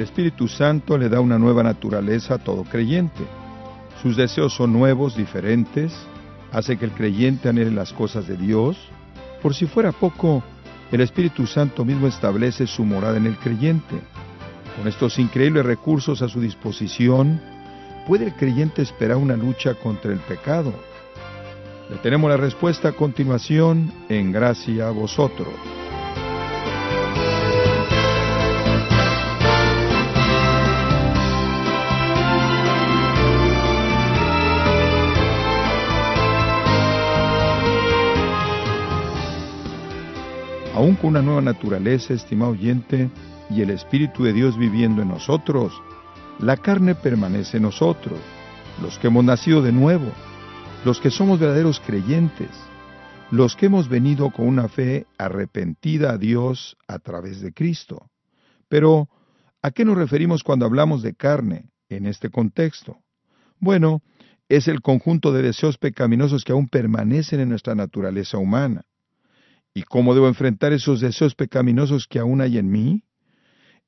El Espíritu Santo le da una nueva naturaleza a todo creyente. Sus deseos son nuevos, diferentes, hace que el creyente anhele las cosas de Dios. Por si fuera poco, el Espíritu Santo mismo establece su morada en el creyente. Con estos increíbles recursos a su disposición, puede el creyente esperar una lucha contra el pecado. Le tenemos la respuesta a continuación en gracia a vosotros. Aún con una nueva naturaleza, estimado oyente, y el Espíritu de Dios viviendo en nosotros, la carne permanece en nosotros, los que hemos nacido de nuevo, los que somos verdaderos creyentes, los que hemos venido con una fe arrepentida a Dios a través de Cristo. Pero, ¿a qué nos referimos cuando hablamos de carne en este contexto? Bueno, es el conjunto de deseos pecaminosos que aún permanecen en nuestra naturaleza humana. ¿Y cómo debo enfrentar esos deseos pecaminosos que aún hay en mí?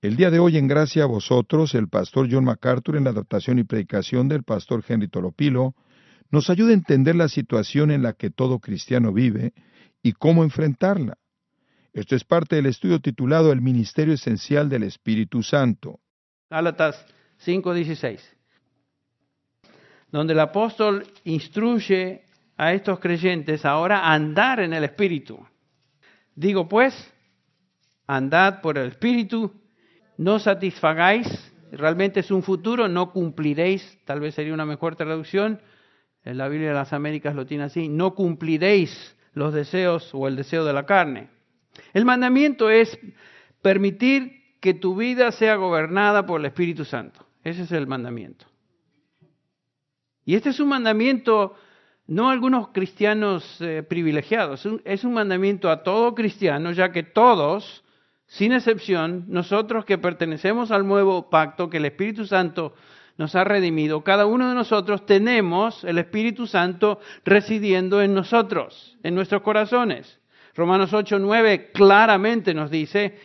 El día de hoy, en gracia a vosotros, el pastor John MacArthur, en la adaptación y predicación del pastor Henry Tolopilo, nos ayuda a entender la situación en la que todo cristiano vive y cómo enfrentarla. Esto es parte del estudio titulado El Ministerio Esencial del Espíritu Santo. Gálatas 5:16, donde el apóstol instruye a estos creyentes ahora a andar en el Espíritu. Digo pues, andad por el Espíritu, no satisfagáis, realmente es un futuro, no cumpliréis, tal vez sería una mejor traducción, en la Biblia de las Américas lo tiene así, no cumpliréis los deseos o el deseo de la carne. El mandamiento es permitir que tu vida sea gobernada por el Espíritu Santo. Ese es el mandamiento. Y este es un mandamiento no a algunos cristianos eh, privilegiados, es un mandamiento a todo cristiano, ya que todos, sin excepción, nosotros que pertenecemos al nuevo pacto que el Espíritu Santo nos ha redimido, cada uno de nosotros tenemos el Espíritu Santo residiendo en nosotros, en nuestros corazones. Romanos 8, 9 claramente nos dice,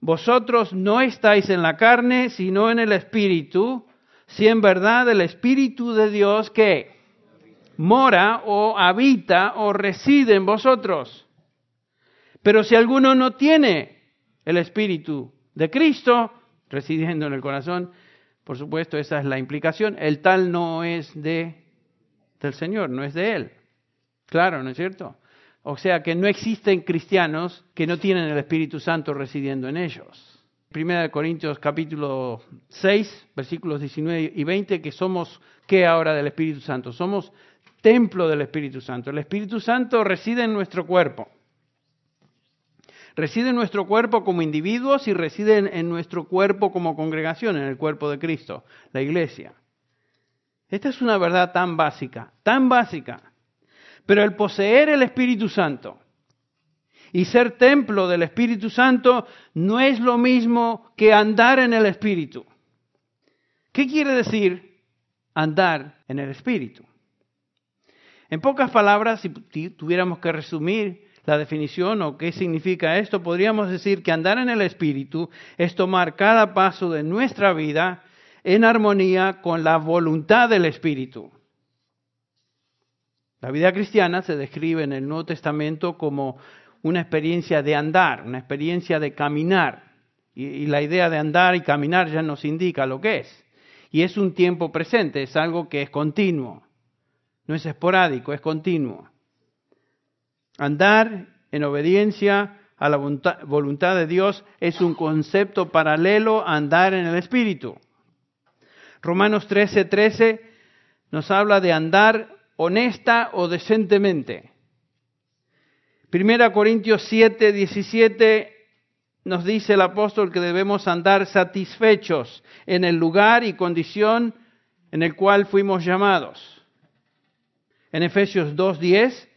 vosotros no estáis en la carne, sino en el Espíritu, si en verdad el Espíritu de Dios que mora o habita o reside en vosotros. Pero si alguno no tiene el Espíritu de Cristo residiendo en el corazón, por supuesto, esa es la implicación, el tal no es de del Señor, no es de él. Claro, ¿no es cierto? O sea que no existen cristianos que no tienen el Espíritu Santo residiendo en ellos. Primera de Corintios capítulo 6, versículos 19 y 20, que somos, ¿qué ahora del Espíritu Santo? Somos templo del Espíritu Santo. El Espíritu Santo reside en nuestro cuerpo. Reside en nuestro cuerpo como individuos y reside en, nuestro cuerpo como congregación, en el cuerpo de Cristo, la iglesia. Esta es una verdad tan básica, tan básica. Pero el poseer el Espíritu Santo y ser templo del Espíritu Santo no es lo mismo que andar en el Espíritu. ¿Qué quiere decir andar en el Espíritu? En pocas palabras, si tuviéramos que resumir la definición o qué significa esto, podríamos decir que andar en el Espíritu es tomar cada paso de nuestra vida en armonía con la voluntad del Espíritu. La vida cristiana se describe en el Nuevo Testamento como una experiencia de andar, una experiencia de caminar. Y, la idea de andar y caminar ya nos indica lo que es. Y es un tiempo presente, es algo que es continuo. No es esporádico, es continuo. Andar en obediencia a la voluntad de Dios es un concepto paralelo a andar en el Espíritu. Romanos 13:13 13 nos habla de andar honesta o decentemente. Primera Corintios 7, 17 nos dice el apóstol que debemos andar satisfechos en el lugar y condición en el cual fuimos llamados. En Efesios 2.10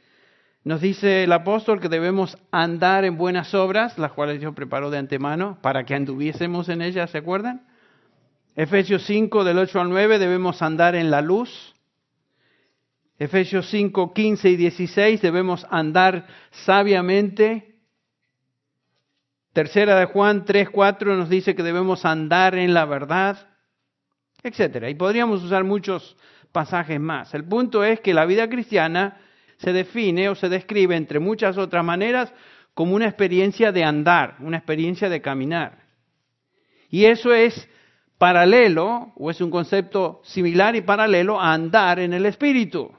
nos dice el apóstol que debemos andar en buenas obras, las cuales Dios preparó de antemano para que anduviésemos en ellas, ¿se acuerdan? Efesios 5 del 8 al 9 debemos andar en la luz. Efesios 5, 15 y 16 debemos andar sabiamente. Tercera de Juan 3, 4 nos dice que debemos andar en la verdad, etcétera. Y podríamos usar muchos pasajes más. El punto es que la vida cristiana se define o se describe, entre muchas otras maneras, como una experiencia de andar, una experiencia de caminar. Y eso es paralelo, o es un concepto similar y paralelo a andar en el Espíritu.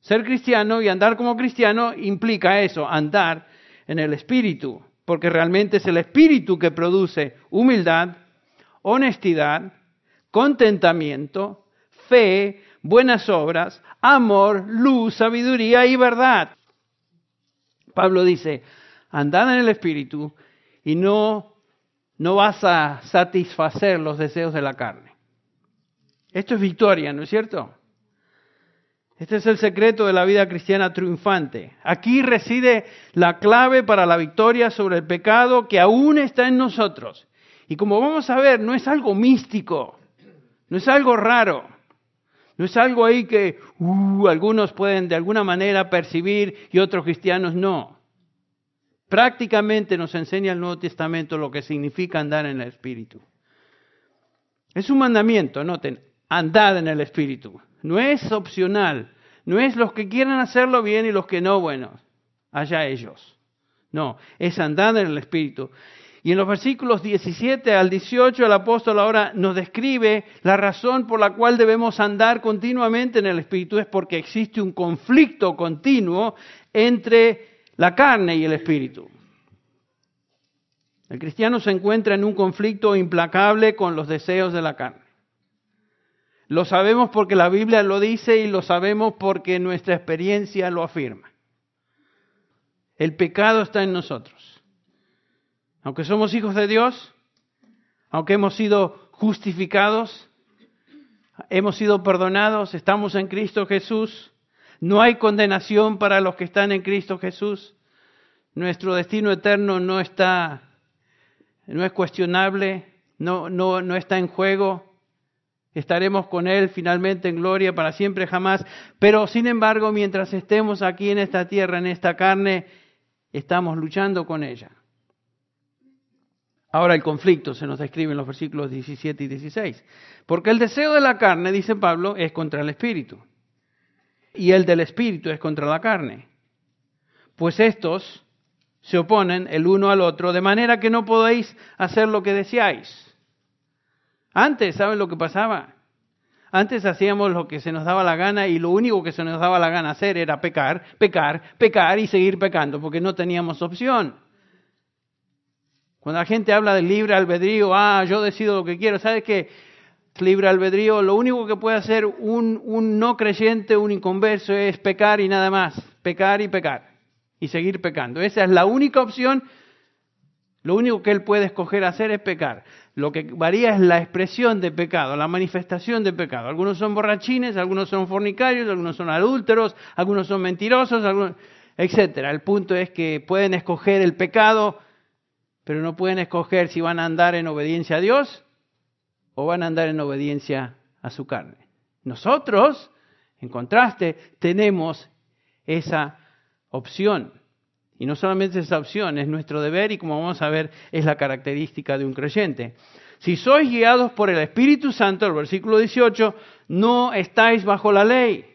Ser cristiano y andar como cristiano implica eso, andar en el Espíritu, porque realmente es el Espíritu que produce humildad, honestidad, contentamiento, fe, buenas obras, amor, luz, sabiduría y verdad. Pablo dice, andad en el Espíritu y no, no vas a satisfacer los deseos de la carne. Esto es victoria, ¿no es cierto? Este es el secreto de la vida cristiana triunfante. Aquí reside la clave para la victoria sobre el pecado que aún está en nosotros. Y como vamos a ver, no es algo místico, no es algo raro, no es algo ahí que uh, algunos pueden de alguna manera percibir y otros cristianos no. Prácticamente nos enseña el Nuevo Testamento lo que significa andar en el Espíritu. Es un mandamiento, noten, andad en el Espíritu. No es opcional. No es los que quieran hacerlo bien y los que no, bueno, allá ellos. No, es andar en el Espíritu. Y en los versículos 17 al 18 el apóstol ahora nos describe la razón por la cual debemos andar continuamente en el Espíritu. Es porque existe un conflicto continuo entre la carne y el Espíritu. El cristiano se encuentra en un conflicto implacable con los deseos de la carne. Lo sabemos porque la Biblia lo dice y lo sabemos porque nuestra experiencia lo afirma. El pecado está en nosotros. Aunque somos hijos de Dios, aunque hemos sido justificados, hemos sido perdonados, estamos en Cristo Jesús, no hay condenación para los que están en Cristo Jesús. Nuestro destino eterno no está, no es cuestionable, no, no, no está en juego. Estaremos con Él finalmente en gloria para siempre jamás. Pero sin embargo, mientras estemos aquí en esta tierra, en esta carne, estamos luchando con ella. Ahora el conflicto se nos describe en los versículos 17 y 16. Porque el deseo de la carne, dice Pablo, es contra el espíritu. Y el del espíritu es contra la carne. Pues estos se oponen el uno al otro, de manera que no podéis hacer lo que deseáis. Antes, ¿saben lo que pasaba? Antes hacíamos lo que se nos daba la gana y lo único que se nos daba la gana hacer era pecar, pecar, pecar y seguir pecando, porque no teníamos opción. Cuando la gente habla del libre albedrío, ah, yo decido lo que quiero, ¿sabes qué? Libre albedrío, lo único que puede hacer un, un no creyente, un inconverso, es pecar y nada más, pecar y pecar, y seguir pecando. Esa es la única opción, lo único que él puede escoger hacer es pecar. Lo que varía es la expresión de pecado, la manifestación de pecado. Algunos son borrachines, algunos son fornicarios, algunos son adúlteros, algunos son mentirosos, algunos, etc. El punto es que pueden escoger el pecado, pero no pueden escoger si van a andar en obediencia a Dios o van a andar en obediencia a su carne. Nosotros, en contraste, tenemos esa opción. Y no solamente esa opción, es nuestro deber y como vamos a ver es la característica de un creyente. Si sois guiados por el Espíritu Santo, el versículo 18, no estáis bajo la ley.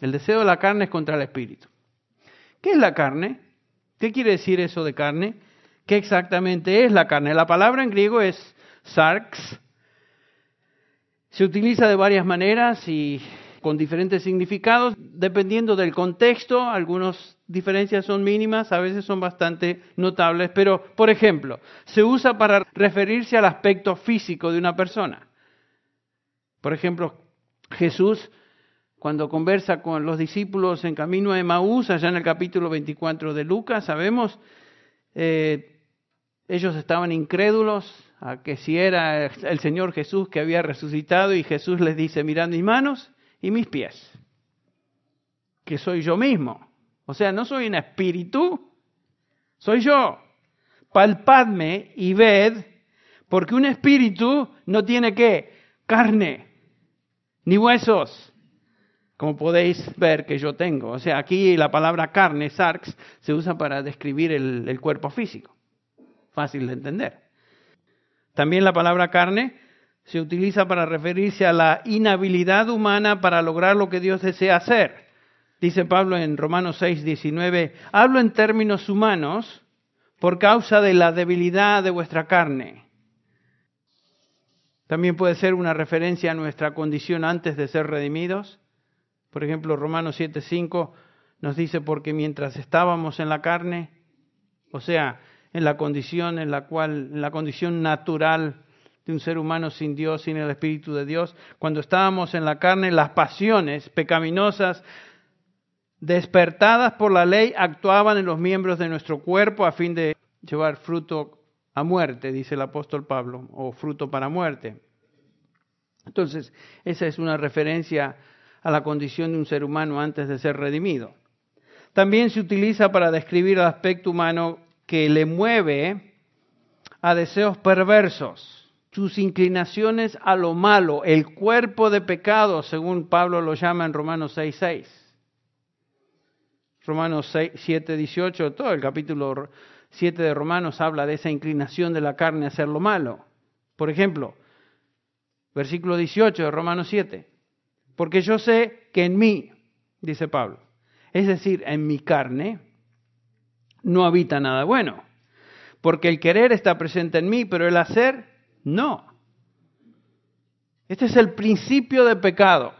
El deseo de la carne es contra el Espíritu. ¿Qué es la carne? ¿Qué quiere decir eso de carne? ¿Qué exactamente es la carne? La palabra en griego es sarx. Se utiliza de varias maneras y con diferentes significados, dependiendo del contexto, algunas diferencias son mínimas, a veces son bastante notables, pero por ejemplo, se usa para referirse al aspecto físico de una persona. Por ejemplo, Jesús, cuando conversa con los discípulos en camino a Emaús, allá en el capítulo 24 de Lucas, sabemos, eh, ellos estaban incrédulos a que si era el Señor Jesús que había resucitado y Jesús les dice, mirad mis manos y mis pies, que soy yo mismo. O sea, no soy un espíritu, soy yo. Palpadme y ved, porque un espíritu no tiene qué? Carne, ni huesos. Como podéis ver que yo tengo. O sea, aquí la palabra carne, sarx, se usa para describir el, el cuerpo físico. Fácil de entender. También la palabra carne se utiliza para referirse a la inhabilidad humana para lograr lo que Dios desea hacer. Dice Pablo en Romanos 6, 19, hablo en términos humanos por causa de la debilidad de vuestra carne. También puede ser una referencia a nuestra condición antes de ser redimidos. Por ejemplo, Romanos 7:5 nos dice, porque mientras estábamos en la carne, o sea, en la condición en la cual, en la condición natural de un ser humano sin Dios, sin el Espíritu de Dios, cuando estábamos en la carne, las pasiones pecaminosas despertadas por la ley actuaban en los miembros de nuestro cuerpo a fin de llevar fruto a muerte, dice el apóstol Pablo, o fruto para muerte. Entonces, esa es una referencia a la condición de un ser humano antes de ser redimido. También se utiliza para describir el aspecto humano que le mueve a deseos perversos, sus inclinaciones a lo malo, el cuerpo de pecado, según Pablo lo llama en Romanos 6.6. Romanos 7, 18, todo el capítulo 7 de Romanos habla de esa inclinación de la carne a hacer lo malo. Por ejemplo, versículo 18 de Romanos 7. Porque yo sé que en mí, dice Pablo, es decir, en mi carne, no habita nada bueno. Porque el querer está presente en mí, pero el hacer no. Este es el principio de pecado.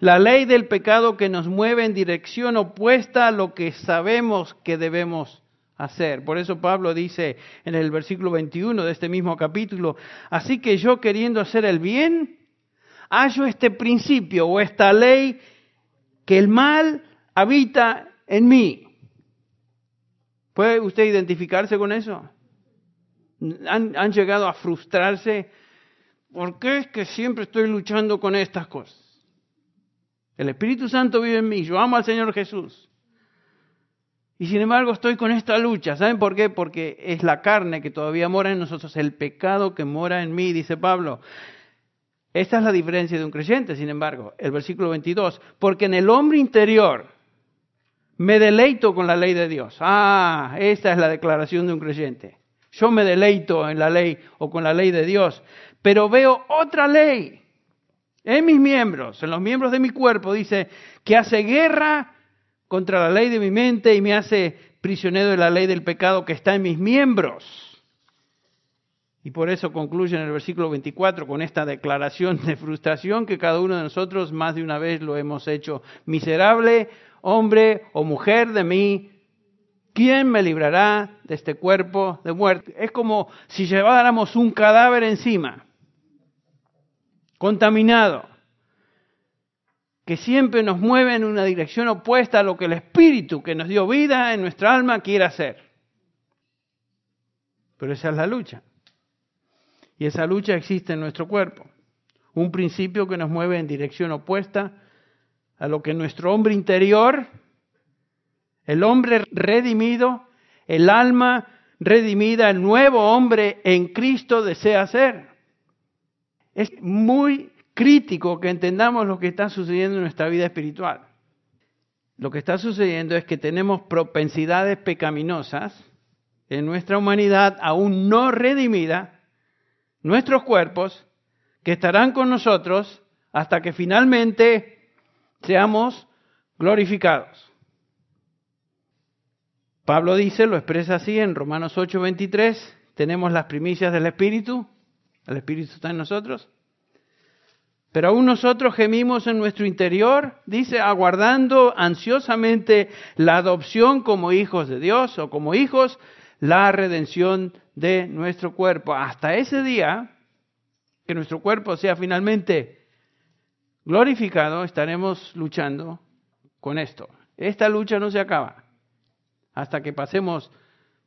La ley del pecado que nos mueve en dirección opuesta a lo que sabemos que debemos hacer. Por eso Pablo dice en el versículo 21 de este mismo capítulo, así que yo queriendo hacer el bien, hallo este principio o esta ley que el mal habita en mí. ¿Puede usted identificarse con eso? ¿Han, han llegado a frustrarse? ¿Por qué es que siempre estoy luchando con estas cosas? El Espíritu Santo vive en mí, yo amo al Señor Jesús. Y sin embargo estoy con esta lucha. ¿Saben por qué? Porque es la carne que todavía mora en nosotros, el pecado que mora en mí, dice Pablo. Esta es la diferencia de un creyente, sin embargo, el versículo 22, porque en el hombre interior me deleito con la ley de Dios. Ah, esta es la declaración de un creyente. Yo me deleito en la ley o con la ley de Dios, pero veo otra ley en mis miembros, en los miembros de mi cuerpo, dice, que hace guerra contra la ley de mi mente y me hace prisionero de la ley del pecado que está en mis miembros. Y por eso concluye en el versículo 24 con esta declaración de frustración que cada uno de nosotros más de una vez lo hemos hecho. Miserable hombre o mujer de mí, ¿quién me librará de este cuerpo de muerte? Es como si lleváramos un cadáver encima, contaminado que siempre nos mueve en una dirección opuesta a lo que el Espíritu que nos dio vida en nuestra alma quiere hacer. Pero esa es la lucha. Y esa lucha existe en nuestro cuerpo. Un principio que nos mueve en dirección opuesta a lo que nuestro hombre interior, el hombre redimido, el alma redimida, el nuevo hombre en Cristo desea hacer. Es muy crítico que entendamos lo que está sucediendo en nuestra vida espiritual. Lo que está sucediendo es que tenemos propensidades pecaminosas en nuestra humanidad aún no redimida, nuestros cuerpos, que estarán con nosotros hasta que finalmente seamos glorificados. Pablo dice, lo expresa así en Romanos 8:23, tenemos las primicias del Espíritu, el Espíritu está en nosotros, pero aún nosotros gemimos en nuestro interior, dice, aguardando ansiosamente la adopción como hijos de Dios o como hijos, la redención de nuestro cuerpo. Hasta ese día, que nuestro cuerpo sea finalmente glorificado, estaremos luchando con esto. Esta lucha no se acaba hasta que pasemos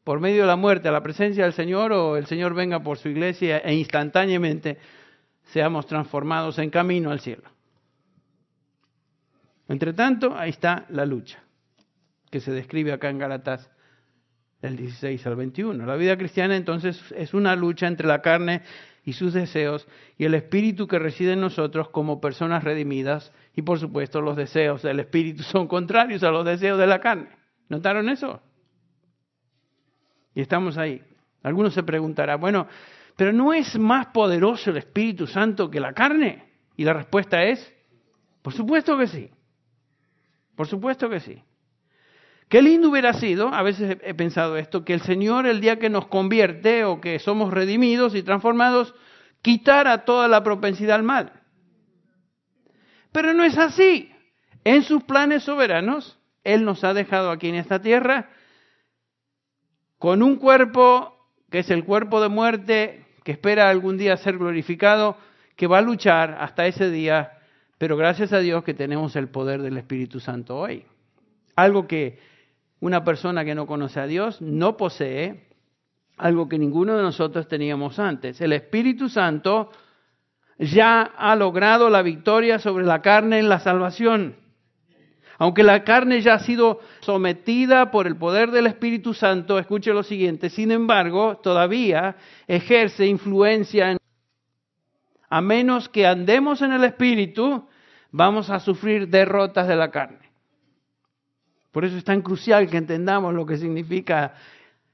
por medio de la muerte a la presencia del Señor o el Señor venga por su iglesia e instantáneamente seamos transformados en camino al cielo. Entre tanto, ahí está la lucha, que se describe acá en Galatas del 16 al 21. La vida cristiana entonces es una lucha entre la carne y sus deseos, y el Espíritu que reside en nosotros como personas redimidas, y por supuesto los deseos del Espíritu son contrarios a los deseos de la carne. ¿Notaron eso? Y estamos ahí. Algunos se preguntarán, bueno, pero ¿no es más poderoso el Espíritu Santo que la carne? Y la respuesta es, por supuesto que sí. Por supuesto que sí. Qué lindo hubiera sido, a veces he pensado esto, que el Señor el día que nos convierte o que somos redimidos y transformados, quitara toda la propensidad al mal. Pero no es así. En sus planes soberanos, Él nos ha dejado aquí en esta tierra con un cuerpo que es el cuerpo de muerte, que espera algún día ser glorificado, que va a luchar hasta ese día, pero gracias a Dios que tenemos el poder del Espíritu Santo hoy. Algo que una persona que no conoce a Dios no posee, algo que ninguno de nosotros teníamos antes. El Espíritu Santo ya ha logrado la victoria sobre la carne en la salvación. Aunque la carne ya ha sido sometida por el poder del Espíritu Santo, escuche lo siguiente, sin embargo, todavía ejerce influencia en... A menos que andemos en el Espíritu, vamos a sufrir derrotas de la carne. Por eso es tan crucial que entendamos lo que significa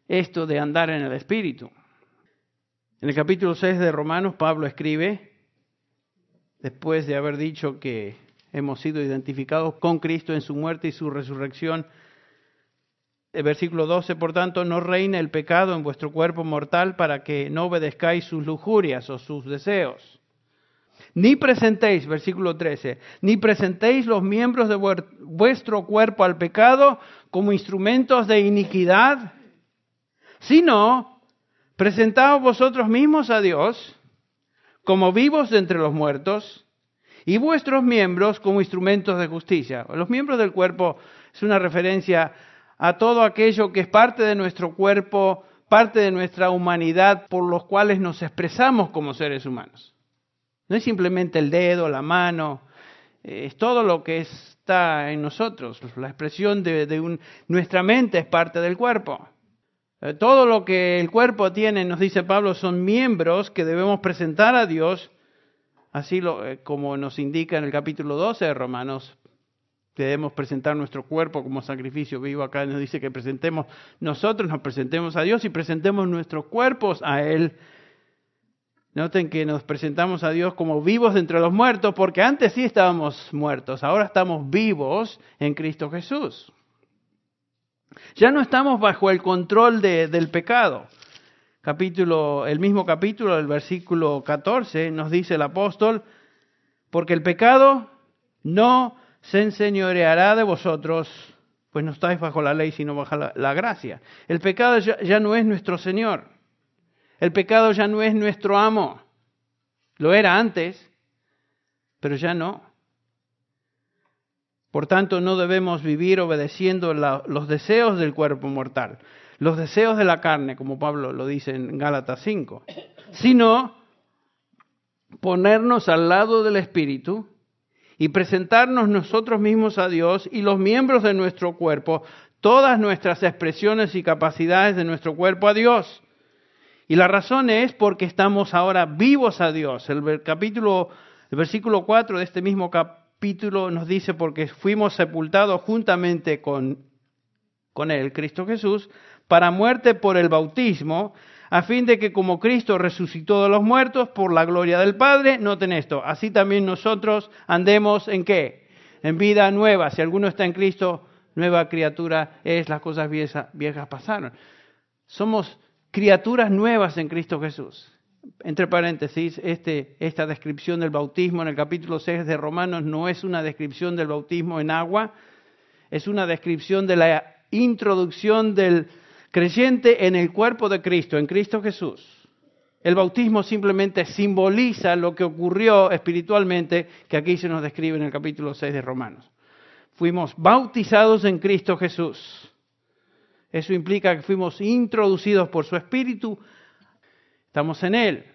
esto de andar en el Espíritu. En el capítulo 6 de Romanos, Pablo escribe, después de haber dicho que hemos sido identificados con Cristo en su muerte y su resurrección. El versículo 12, por tanto, no reine el pecado en vuestro cuerpo mortal para que no obedezcáis sus lujurias o sus deseos. Ni presentéis, versículo 13, ni presentéis los miembros de vuestro cuerpo al pecado como instrumentos de iniquidad, sino presentaos vosotros mismos a Dios como vivos de entre los muertos y vuestros miembros como instrumentos de justicia. Los miembros del cuerpo es una referencia a todo aquello que es parte de nuestro cuerpo, parte de nuestra humanidad, por los cuales nos expresamos como seres humanos. No es simplemente el dedo, la mano, es todo lo que está en nosotros. La expresión de, nuestra mente es parte del cuerpo. Eh, todo lo que el cuerpo tiene, nos dice Pablo, son miembros que debemos presentar a Dios Así lo, eh, como nos indica en el capítulo 12 de Romanos, debemos presentar nuestro cuerpo como sacrificio vivo. Acá nos dice que presentemos, nosotros nos presentemos a Dios y presentemos nuestros cuerpos a Él. Noten que nos presentamos a Dios como vivos entre los muertos, porque antes sí estábamos muertos, ahora estamos vivos en Cristo Jesús. Ya no estamos bajo el control del pecado capítulo, el mismo capítulo, el versículo 14, nos dice el apóstol, porque el pecado no se enseñoreará de vosotros, pues no estáis bajo la ley, sino bajo la, gracia. El pecado ya no es nuestro Señor. El pecado ya no es nuestro amo. Lo era antes, pero ya no. Por tanto, no debemos vivir obedeciendo los deseos del cuerpo mortal, los deseos de la carne, como Pablo lo dice en Gálatas 5, sino ponernos al lado del Espíritu y presentarnos nosotros mismos a Dios y los miembros de nuestro cuerpo, todas nuestras expresiones y capacidades de nuestro cuerpo a Dios. Y la razón es porque estamos ahora vivos a Dios. El capítulo, el versículo 4 de este mismo capítulo nos dice porque fuimos sepultados juntamente con, con Él, Cristo Jesús, para muerte por el bautismo, a fin de que como Cristo resucitó de los muertos por la gloria del Padre, noten esto, así también nosotros andemos en qué? En vida nueva. Si alguno está en Cristo, nueva criatura es, las cosas viejas, viejas pasaron. Somos criaturas nuevas en Cristo Jesús. Entre paréntesis, este, esta descripción del bautismo en el capítulo 6 de Romanos no es una descripción del bautismo en agua, es una descripción de la introducción del creyente en el cuerpo de Cristo, en Cristo Jesús. El bautismo simplemente simboliza lo que ocurrió espiritualmente, que aquí se nos describe en el capítulo 6 de Romanos. Fuimos bautizados en Cristo Jesús. Eso implica que fuimos introducidos por su Espíritu. Estamos en Él.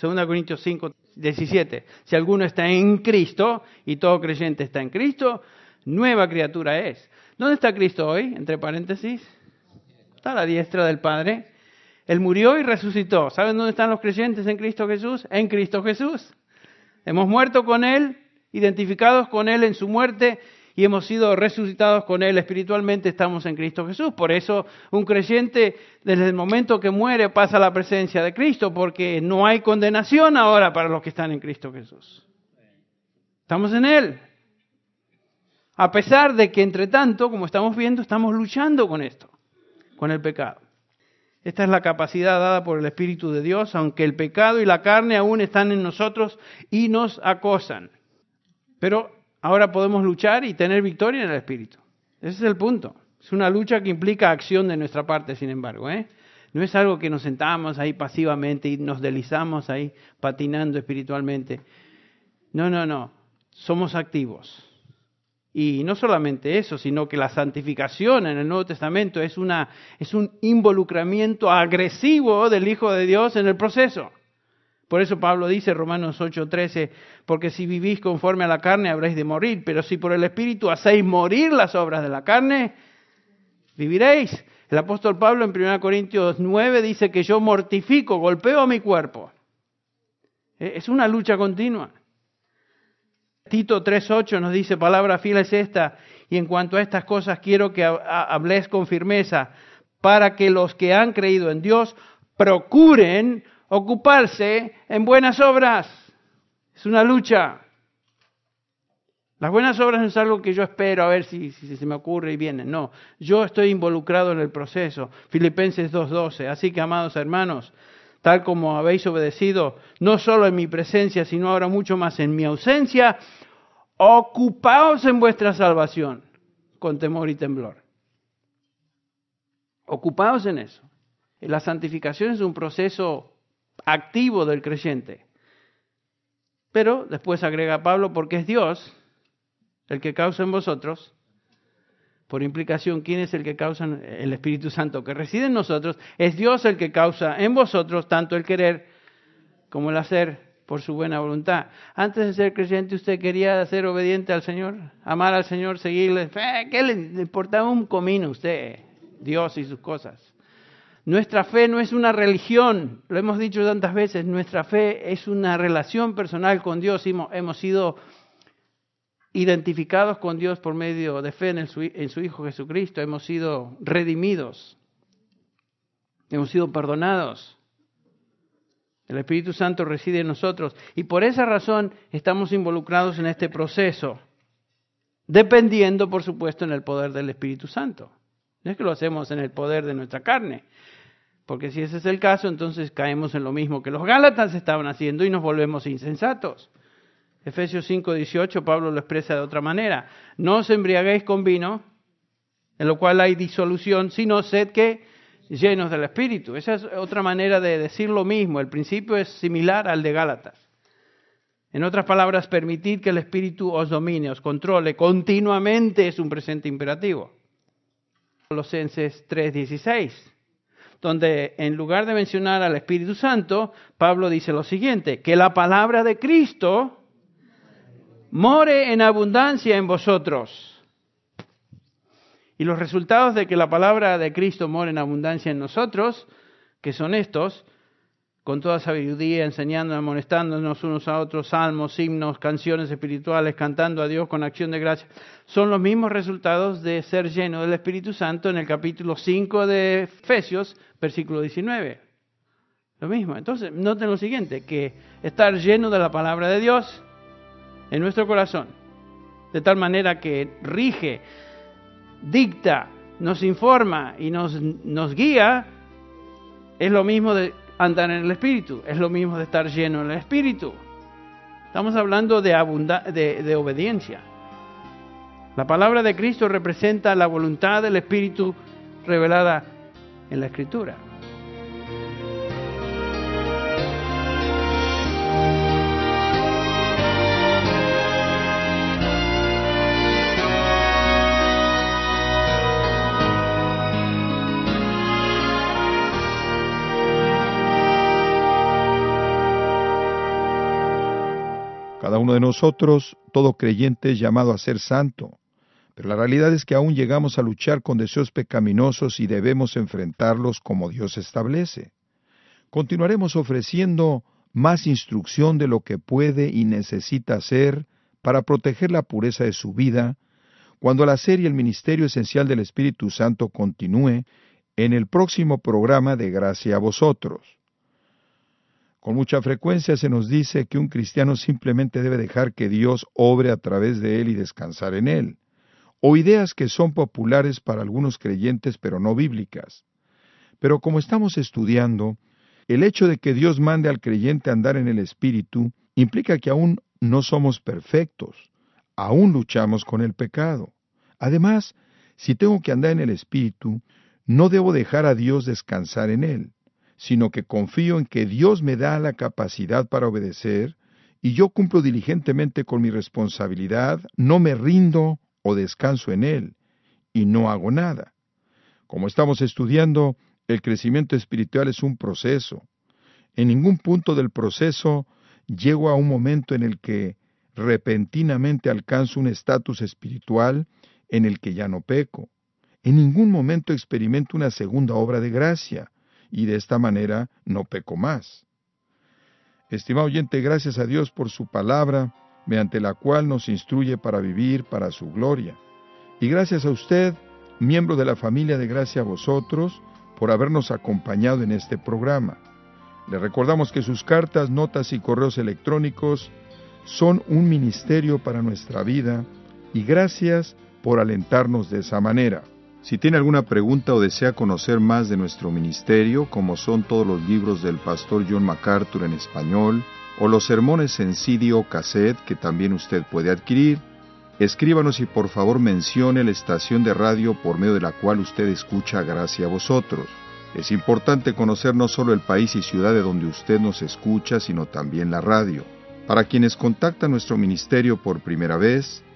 2 Corintios 5, 17. Si alguno está en Cristo y todo creyente está en Cristo, nueva criatura es. ¿Dónde está Cristo hoy? Entre paréntesis. Está a la diestra del Padre. Él murió y resucitó. ¿Saben dónde están los creyentes en Cristo Jesús? En Cristo Jesús. Hemos muerto con Él, identificados con Él en su muerte y hemos sido resucitados con Él espiritualmente, estamos en Cristo Jesús. Por eso un creyente desde el momento que muere pasa a la presencia de Cristo, porque no hay condenación ahora para los que están en Cristo Jesús. Estamos en Él. A pesar de que, entre tanto, como estamos viendo, estamos luchando con esto, con el pecado. Esta es la capacidad dada por el Espíritu de Dios, aunque el pecado y la carne aún están en nosotros y nos acosan. Pero ahora podemos luchar y tener victoria en el Espíritu. Ese es el punto. Es una lucha que implica acción de nuestra parte, sin embargo. ¿eh? No es algo que nos sentamos ahí pasivamente y nos deslizamos ahí patinando espiritualmente. No, no, no. Somos activos. Y no solamente eso, sino que la santificación en el Nuevo Testamento es, una, es un involucramiento agresivo del Hijo de Dios en el proceso. Por eso Pablo dice, Romanos 8:13, porque si vivís conforme a la carne habréis de morir, pero si por el Espíritu hacéis morir las obras de la carne, viviréis. El apóstol Pablo en 1 Corintios 9 dice que yo mortifico, golpeo a mi cuerpo. Es una lucha continua. Tito 3.8 nos dice, palabra fiel es esta, y en cuanto a estas cosas quiero que habléis con firmeza, para que los que han creído en Dios procuren ocuparse en buenas obras. Es una lucha. Las buenas obras no es algo que yo espero a ver si, si se me ocurre y viene. No, yo estoy involucrado en el proceso. Filipenses 2.12. Así que, amados hermanos, tal como habéis obedecido, no solo en mi presencia, sino ahora mucho más en mi ausencia, ocupaos en vuestra salvación con temor y temblor. Ocupaos en eso. La santificación es un proceso activo del creyente. Pero después agrega Pablo, porque es Dios el que causa en vosotros por implicación, ¿quién es el que causa el Espíritu Santo que reside en nosotros? Es Dios el que causa en vosotros tanto el querer como el hacer por su buena voluntad. Antes de ser creyente, ¿usted quería ser obediente al Señor? ¿Amar al Señor? ¿Seguirle? ¿Qué le importaba un comino a usted? Dios y sus cosas. Nuestra fe no es una religión, lo hemos dicho tantas veces, nuestra fe es una relación personal con Dios. Hemos sido identificados con Dios por medio de fe en, en su Hijo Jesucristo, hemos sido redimidos, hemos sido perdonados. El Espíritu Santo reside en nosotros y por esa razón estamos involucrados en este proceso, dependiendo, por supuesto, en el poder del Espíritu Santo. No es que lo hacemos en el poder de nuestra carne, porque si ese es el caso, entonces caemos en lo mismo que los Gálatas estaban haciendo y nos volvemos insensatos. Efesios 5, 18, Pablo lo expresa de otra manera. No os embriaguéis con vino, en lo cual hay disolución, sino sed que llenos del Espíritu. Esa es otra manera de decir lo mismo. El principio es similar al de Gálatas. En otras palabras, permitid que el Espíritu os domine, os controle continuamente es un presente imperativo. Colosenses 3:16, donde en lugar de mencionar al Espíritu Santo, Pablo dice lo siguiente, que la palabra de Cristo more en abundancia en vosotros. Y los resultados de que la palabra de Cristo more en abundancia en nosotros, que son estos, con toda sabiduría, enseñando, amonestándonos unos a otros, salmos, himnos, canciones espirituales, cantando a Dios con acción de gracia, son los mismos resultados de ser lleno del Espíritu Santo en el capítulo 5 de Efesios, versículo 19. Lo mismo. Entonces, noten lo siguiente, que estar lleno de la palabra de Dios en nuestro corazón, de tal manera que rige, dicta, nos informa y nos, nos guía, es lo mismo de andar en el Espíritu, es lo mismo de estar lleno en el Espíritu. Estamos hablando de, de, de obediencia. La palabra de Cristo representa la voluntad del Espíritu revelada en la Escritura. Uno de nosotros, todo creyente, es llamado a ser santo, Pero la realidad es que aún llegamos a luchar con deseos pecaminosos y debemos enfrentarlos como Dios establece. Continuaremos ofreciendo más instrucción de lo que puede y necesita hacer para proteger la pureza de su vida, cuando la serie El Ministerio Esencial del Espíritu Santo continúe en el próximo programa de Gracia a vosotros. Con mucha frecuencia se nos dice que un cristiano simplemente debe dejar que Dios obre a través de él y descansar en él, o ideas que son populares para algunos creyentes pero no bíblicas. Pero como estamos estudiando, el hecho de que Dios mande al creyente a andar en el Espíritu implica que aún no somos perfectos, aún luchamos con el pecado. Además, si tengo que andar en el Espíritu, no debo dejar a Dios descansar en él, sino que confío en que Dios me da la capacidad para obedecer, y yo cumplo diligentemente con mi responsabilidad, no me rindo o descanso en él, y no hago nada. Como estamos estudiando, el crecimiento espiritual es un proceso. En ningún punto del proceso llego a un momento en el que repentinamente alcanzo un estatus espiritual en el que ya no peco. En ningún momento experimento una segunda obra de gracia, y de esta manera no peco más. Estimado oyente, gracias a Dios por su palabra, mediante la cual nos instruye para vivir para su gloria. Y gracias a usted, miembro de la familia de gracia a vosotros, por habernos acompañado en este programa. Le recordamos que sus cartas, notas y correos electrónicos son un ministerio para nuestra vida y gracias por alentarnos de esa manera. Si tiene alguna pregunta o desea conocer más de nuestro ministerio, como son todos los libros del pastor John MacArthur en español, o los sermones en CD o cassette que también usted puede adquirir, escríbanos y por favor mencione la estación de radio por medio de la cual usted escucha Gracias a vosotros. Es importante conocer no solo el país y ciudad de donde usted nos escucha, sino también la radio. Para quienes contactan nuestro ministerio por primera vez,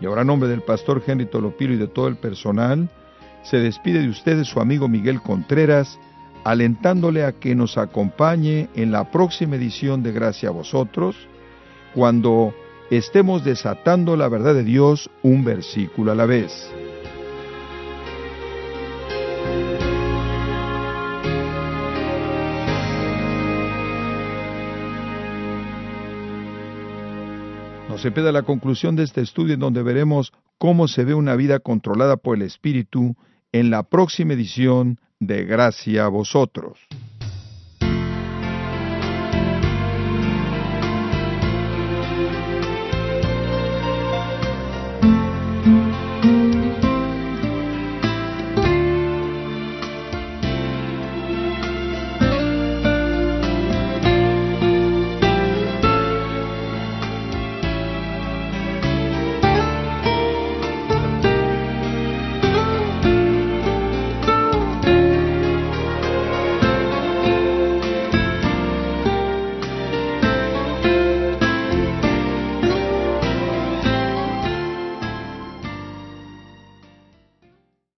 Y ahora, a nombre del pastor Henry Tolopiro y de todo el personal, se despide de ustedes su amigo Miguel Contreras, alentándole a que nos acompañe en la próxima edición de Gracia a vosotros, cuando estemos desatando la verdad de Dios un versículo a la vez. Se pida la conclusión de este estudio en donde veremos cómo se ve una vida controlada por el Espíritu en la próxima edición de Gracia a vosotros.